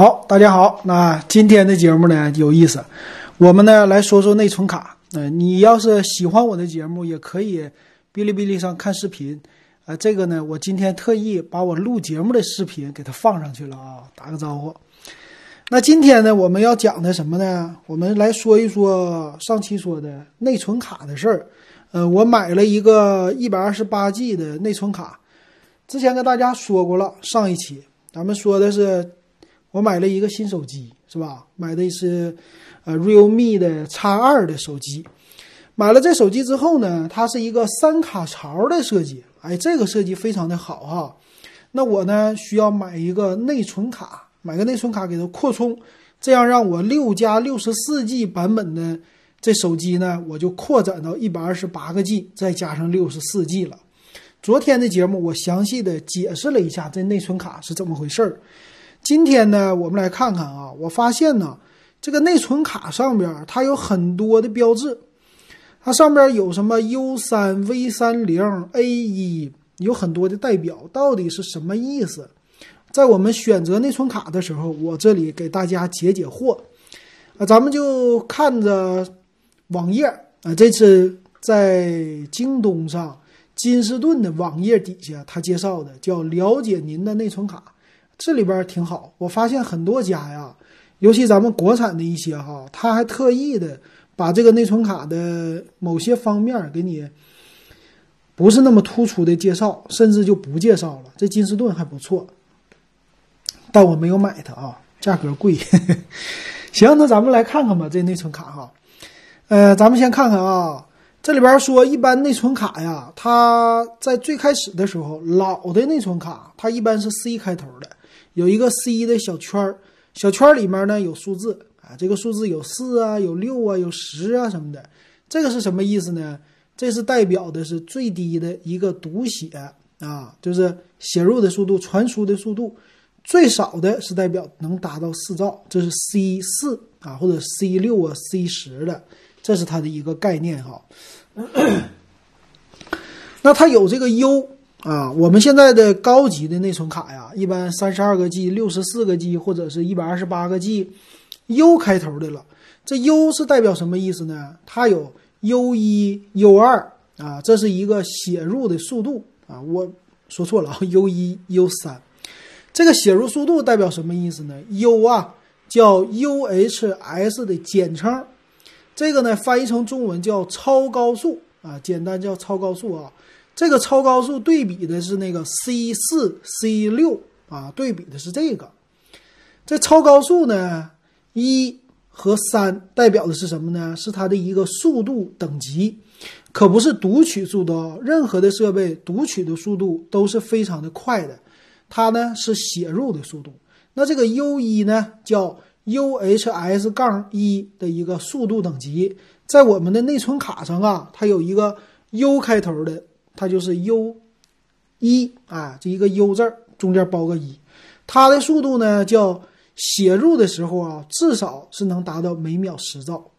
好，大家好，那今天的节目呢有意思，我们呢来说说内存卡。嗯、你要是喜欢我的节目，也可以哔哩哔哩上看视频。呃，这个呢，我今天特意把我录节目的视频给它放上去了啊，打个招呼。那今天呢，我们要讲的什么呢？我们来说一说上期说的内存卡的事儿。呃，我买了一个一百二十八 G 的内存卡，之前跟大家说过了，上一期咱们说的是。我买了一个新手机，是吧？买的是呃 realme 的 X 二的手机。买了这手机之后呢，它是一个三卡槽的设计，哎，这个设计非常的好哈。那我呢需要买一个内存卡，买个内存卡给它扩充，这样让我六加六十四 G 版本的这手机呢，我就扩展到一百二十八个 G，再加上六十四 G 了。昨天的节目我详细的解释了一下这内存卡是怎么回事儿。今天呢，我们来看看啊，我发现呢，这个内存卡上边它有很多的标志，它上边有什么 U 三、V 三零、A 一，有很多的代表，到底是什么意思？在我们选择内存卡的时候，我这里给大家解解惑啊，咱们就看着网页啊，这次在京东上金士顿的网页底下，他介绍的叫了解您的内存卡。这里边挺好，我发现很多家呀，尤其咱们国产的一些哈，他还特意的把这个内存卡的某些方面给你不是那么突出的介绍，甚至就不介绍了。这金士顿还不错，但我没有买它啊，价格贵。行，那咱们来看看吧，这内存卡哈，呃，咱们先看看啊，这里边说一般内存卡呀，它在最开始的时候，老的内存卡它一般是 C 开头的。有一个 C 的小圈儿，小圈儿里面呢有数字啊，这个数字有四啊，有六啊，有十啊什么的。这个是什么意思呢？这是代表的是最低的一个读写啊，就是写入的速度、传输的速度。最少的是代表能达到四兆，这是 C 四啊，或者 C 六啊、C 十的，这是它的一个概念哈。那它有这个 U。啊，我们现在的高级的内存卡呀，一般三十二个 G、六十四个 G 或者是一百二十八个 G，U 开头的了。这 U 是代表什么意思呢？它有 U 一、U 二啊，这是一个写入的速度啊。我说错了啊，U 一、U 三，这个写入速度代表什么意思呢？U 啊叫 UHS 的简称，这个呢翻译成中文叫超高速啊，简单叫超高速啊。这个超高速对比的是那个 C 四、C 六啊，对比的是这个。这超高速呢，一和三代表的是什么呢？是它的一个速度等级，可不是读取速度。任何的设备读取的速度都是非常的快的，它呢是写入的速度。那这个 U 一呢，叫 UHS 杠一的一个速度等级，在我们的内存卡上啊，它有一个 U 开头的。它就是 U 一啊，这一个 U 字儿中间包个一，它的速度呢叫写入的时候啊，至少是能达到每秒十兆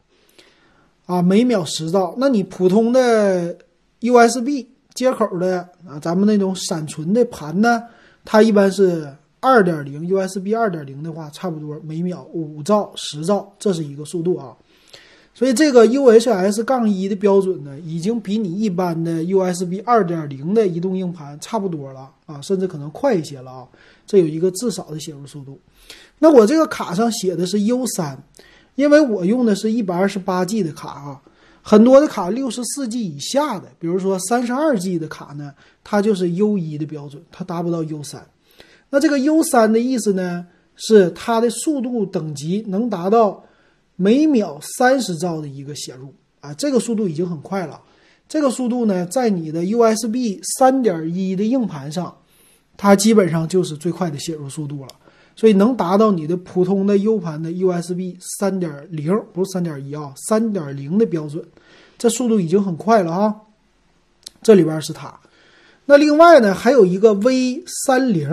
啊，每秒十兆。那你普通的 USB 接口的啊，咱们那种闪存的盘呢，它一般是二点零 USB 二点零的话，差不多每秒五兆、十兆，这是一个速度啊。所以这个 UHS 杠一的标准呢，已经比你一般的 USB 二点零的移动硬盘差不多了啊，甚至可能快一些了啊。这有一个至少的写入速度。那我这个卡上写的是 U 三，因为我用的是一百二十八 G 的卡啊，很多的卡六十四 G 以下的，比如说三十二 G 的卡呢，它就是 U 一的标准，它达不到 U 三。那这个 U 三的意思呢，是它的速度等级能达到。每秒三十兆的一个写入啊，这个速度已经很快了。这个速度呢，在你的 USB 三点一的硬盘上，它基本上就是最快的写入速度了。所以能达到你的普通的 U 盘的 USB 三点零，不是三点一啊，三点零的标准，这速度已经很快了啊。这里边是它。那另外呢，还有一个 V 三零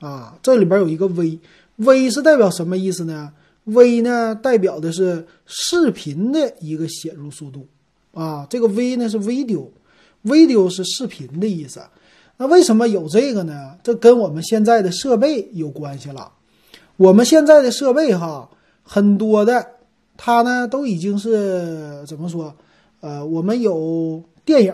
啊，这里边有一个 V，V 是代表什么意思呢？V 呢，代表的是视频的一个写入速度，啊，这个 V 呢是 video，video 是视频的意思。那为什么有这个呢？这跟我们现在的设备有关系了。我们现在的设备哈，很多的它呢都已经是怎么说？呃，我们有电影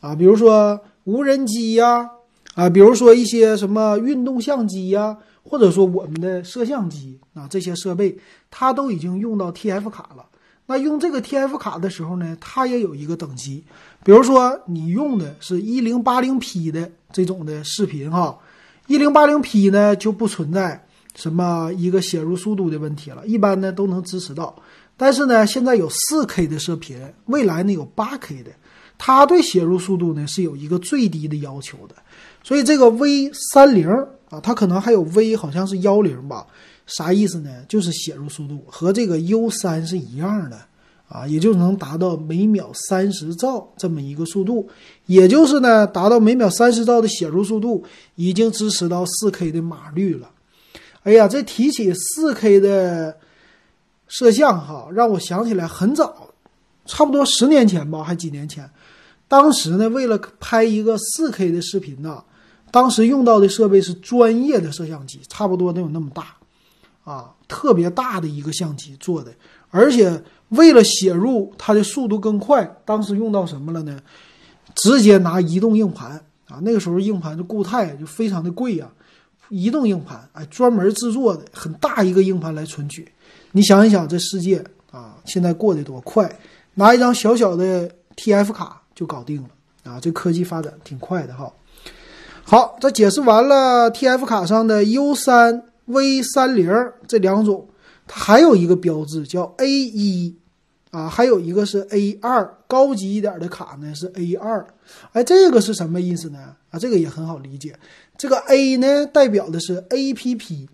啊，比如说无人机呀，啊，比如说一些什么运动相机呀，或者说我们的摄像机啊，这些设备它都已经用到 TF 卡了。那用这个 TF 卡的时候呢，它也有一个等级，比如说你用的是一零八零 P 的这种的视频哈，一零八零 P 呢就不存在什么一个写入速度的问题了，一般呢都能支持到。但是呢，现在有四 K 的视频，未来呢有八 K 的，它对写入速度呢是有一个最低的要求的。所以这个 V 三零啊，它可能还有 V 好像是幺零吧。啥意思呢？就是写入速度和这个 U 三是一样的啊，也就能达到每秒三十兆这么一个速度，也就是呢，达到每秒三十兆的写入速度，已经支持到四 K 的码率了。哎呀，这提起四 K 的摄像哈，让我想起来很早，差不多十年前吧，还几年前，当时呢，为了拍一个四 K 的视频呢，当时用到的设备是专业的摄像机，差不多能有那么大。啊，特别大的一个相机做的，而且为了写入它的速度更快，当时用到什么了呢？直接拿移动硬盘啊，那个时候硬盘就固态就非常的贵呀，移动硬盘哎，专门制作的很大一个硬盘来存取。你想一想，这世界啊，现在过得多快，拿一张小小的 TF 卡就搞定了啊，这科技发展挺快的哈。好，这解释完了 TF 卡上的 U 三。V 三零这两种，它还有一个标志叫 A 一，啊，还有一个是 A 二，高级一点的卡呢是 A 二，哎，这个是什么意思呢？啊，这个也很好理解，这个 A 呢代表的是 APP，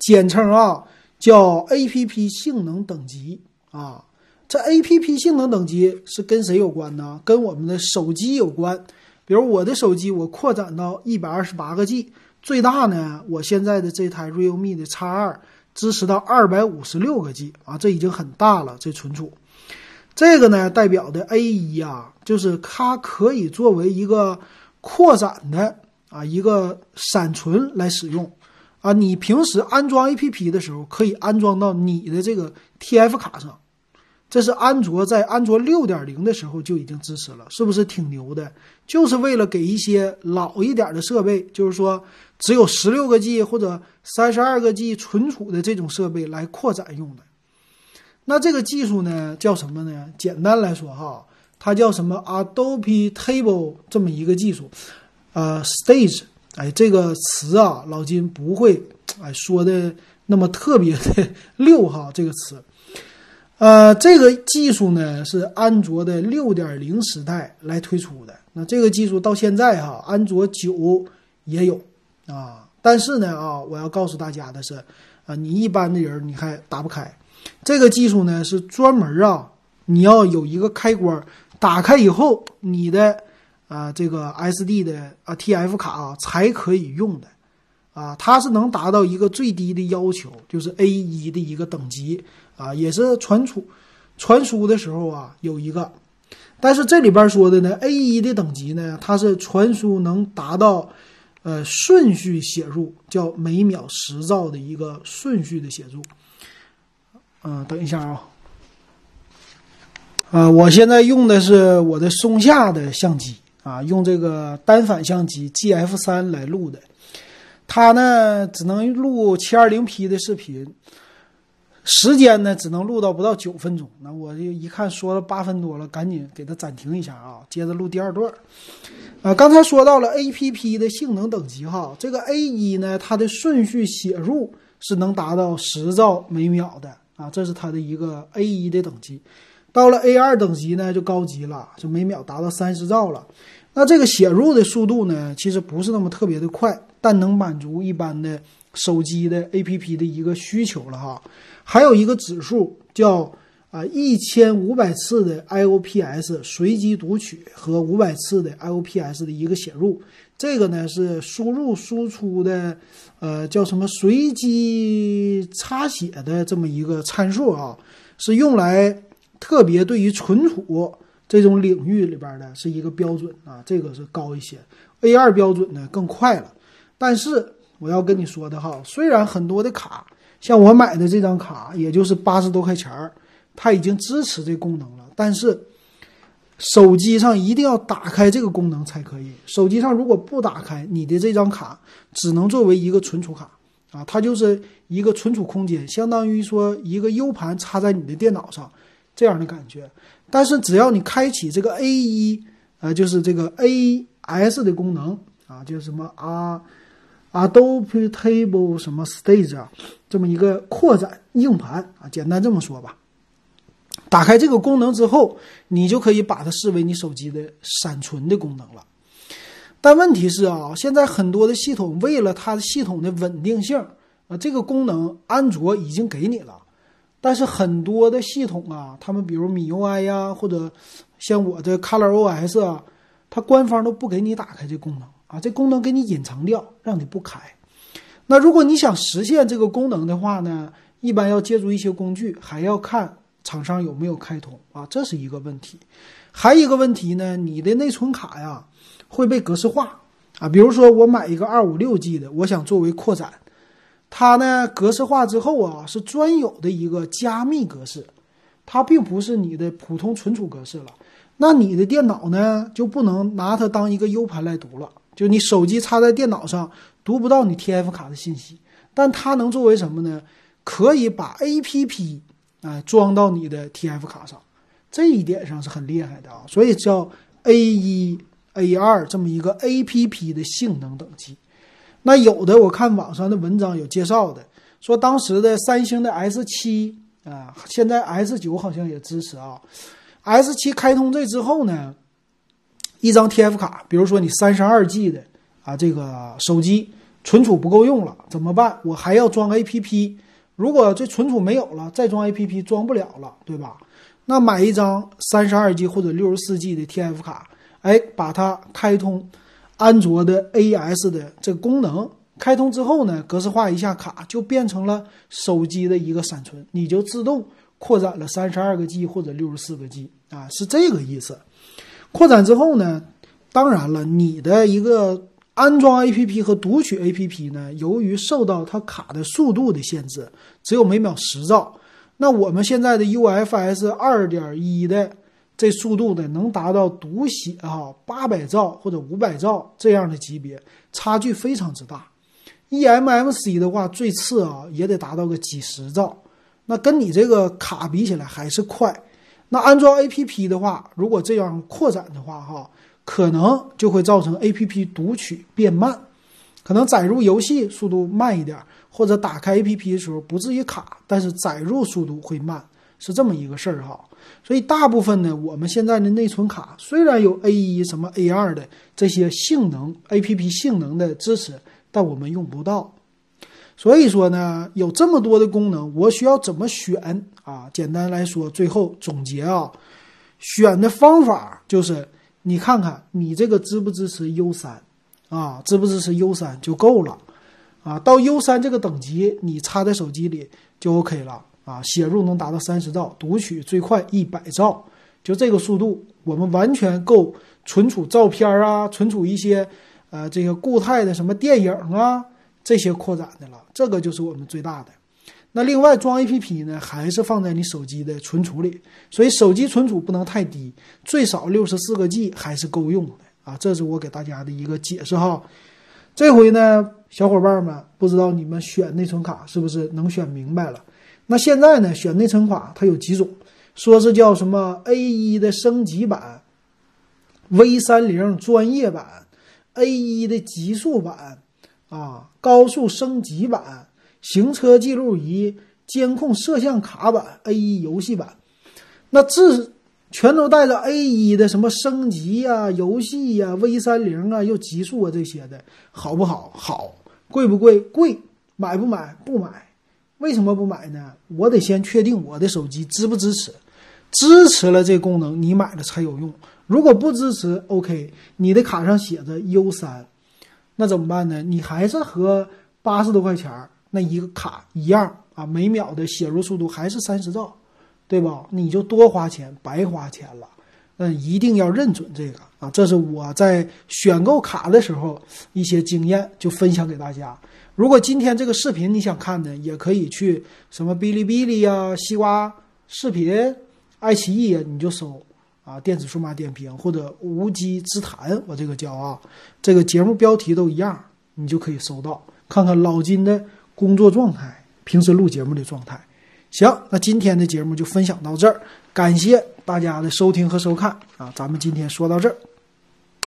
简称啊叫 APP 性能等级啊，这 APP 性能等级是跟谁有关呢？跟我们的手机有关，比如我的手机我扩展到一百二十八个 G。最大呢，我现在的这台 Realme 的 X 二支持到二百五十六个 G 啊，这已经很大了。这存储，这个呢代表的 A 一啊，就是它可以作为一个扩展的啊一个闪存来使用啊。你平时安装 APP 的时候，可以安装到你的这个 TF 卡上。这是安卓在安卓六点零的时候就已经支持了，是不是挺牛的？就是为了给一些老一点的设备，就是说只有十六个 G 或者三十二个 G 存储的这种设备来扩展用的。那这个技术呢，叫什么呢？简单来说哈，它叫什么 Adobe Table 这么一个技术。呃，Stage，哎，这个词啊，老金不会哎说的那么特别的 溜哈，这个词。呃，这个技术呢是安卓的六点零时代来推出的。那这个技术到现在哈，安卓九也有啊。但是呢啊，我要告诉大家的是，啊，你一般的人你还打不开。这个技术呢是专门啊，你要有一个开关，打开以后，你的啊这个 SD 的啊 TF 卡啊才可以用的。啊，它是能达到一个最低的要求，就是 A 一的一个等级啊，也是传出、传输的时候啊有一个。但是这里边说的呢，A 一的等级呢，它是传输能达到呃顺序写入，叫每秒十兆的一个顺序的写入。嗯，等一下啊，啊，我现在用的是我的松下的相机啊，用这个单反相机 GF 三来录的。它呢只能录七二零 P 的视频，时间呢只能录到不到九分钟。那我就一看说了八分多了，赶紧给它暂停一下啊，接着录第二段。啊，刚才说到了 APP 的性能等级哈，这个 A 一呢，它的顺序写入是能达到十兆每秒的啊，这是它的一个 A 一的等级。到了 A 二等级呢就高级了，就每秒达到三十兆了。那这个写入的速度呢，其实不是那么特别的快。但能满足一般的手机的 APP 的一个需求了哈，还有一个指数叫啊一千五百次的 IOPS 随机读取和五百次的 IOPS 的一个写入，这个呢是输入输出的呃叫什么随机插写的这么一个参数啊，是用来特别对于存储这种领域里边的是一个标准啊，这个是高一些，A 二标准呢更快了。但是我要跟你说的哈，虽然很多的卡，像我买的这张卡，也就是八十多块钱儿，它已经支持这功能了，但是手机上一定要打开这个功能才可以。手机上如果不打开，你的这张卡只能作为一个存储卡啊，它就是一个存储空间，相当于说一个 U 盘插在你的电脑上这样的感觉。但是只要你开启这个 A 一，呃，就是这个 A S 的功能啊，就是什么啊。Adobe Table 什么 Stage 啊，这么一个扩展硬盘啊，简单这么说吧。打开这个功能之后，你就可以把它视为你手机的闪存的功能了。但问题是啊，现在很多的系统为了它的系统的稳定性啊，这个功能安卓已经给你了，但是很多的系统啊，他们比如 MIUI 呀，或者像我的 ColorOS 啊，它官方都不给你打开这功能。啊，这功能给你隐藏掉，让你不开。那如果你想实现这个功能的话呢，一般要借助一些工具，还要看厂商有没有开通啊，这是一个问题。还有一个问题呢，你的内存卡呀会被格式化啊。比如说我买一个二五六 G 的，我想作为扩展，它呢格式化之后啊是专有的一个加密格式，它并不是你的普通存储格式了。那你的电脑呢就不能拿它当一个 U 盘来读了。就你手机插在电脑上读不到你 TF 卡的信息，但它能作为什么呢？可以把 APP 啊装到你的 TF 卡上，这一点上是很厉害的啊。所以叫 A 一 A 二这么一个 APP 的性能等级。那有的我看网上的文章有介绍的，说当时的三星的 S 七啊，现在 S 九好像也支持啊。S 七开通这之后呢？一张 TF 卡，比如说你三十二 G 的啊，这个手机存储不够用了，怎么办？我还要装 APP。如果这存储没有了，再装 APP 装不了了，对吧？那买一张三十二 G 或者六十四 G 的 TF 卡，哎，把它开通安卓的 AS 的这个功能，开通之后呢，格式化一下卡，就变成了手机的一个闪存，你就自动扩展了三十二个 G 或者六十四个 G 啊，是这个意思。扩展之后呢，当然了，你的一个安装 APP 和读取 APP 呢，由于受到它卡的速度的限制，只有每秒十兆。那我们现在的 UFS 二点一的这速度呢，能达到读写啊八百兆或者五百兆这样的级别，差距非常之大。eMMC 的话，最次啊也得达到个几十兆，那跟你这个卡比起来还是快。那安装 APP 的话，如果这样扩展的话，哈，可能就会造成 APP 读取变慢，可能载入游戏速度慢一点，或者打开 APP 的时候不至于卡，但是载入速度会慢，是这么一个事儿哈。所以大部分呢，我们现在的内存卡虽然有 A 一什么 A 二的这些性能 APP 性能的支持，但我们用不到。所以说呢，有这么多的功能，我需要怎么选啊？简单来说，最后总结啊，选的方法就是你看看你这个支不支持 U 三啊？支不支持 U 三就够了啊？到 U 三这个等级，你插在手机里就 OK 了啊？写入能达到三十兆，读取最快一百兆，就这个速度，我们完全够存储照片啊，存储一些呃这个固态的什么电影啊。这些扩展的了，这个就是我们最大的。那另外装 A P P 呢，还是放在你手机的存储里，所以手机存储不能太低，最少六十四个 G 还是够用的啊。这是我给大家的一个解释哈。这回呢，小伙伴们不知道你们选内存卡是不是能选明白了？那现在呢，选内存卡它有几种，说是叫什么 A 一的升级版、V 三零专业版、A 一的极速版。啊，高速升级版、行车记录仪、监控摄像卡版、A 一游戏版，那这全都带着 A 一的什么升级呀、游戏呀、V 三零啊、又极速啊这些的，好不好？好，贵不贵？贵，买不买？不买。为什么不买呢？我得先确定我的手机支不支持，支持了这功能，你买了才有用。如果不支持，OK，你的卡上写着 U 三。那怎么办呢？你还是和八十多块钱那一个卡一样啊，每秒的写入速度还是三十兆，对吧？你就多花钱，白花钱了嗯，一定要认准这个啊！这是我在选购卡的时候一些经验，就分享给大家。如果今天这个视频你想看的，也可以去什么哔哩哔哩呀、西瓜视频、爱奇艺呀，你就搜啊“电子数码点评”或者“无稽之谈”，我这个叫啊，这个节目标题都一样，你就可以搜到，看看老金的工作状态，平时录节目的状态。行，那今天的节目就分享到这儿，感谢大家的收听和收看啊，咱们今天说到这儿。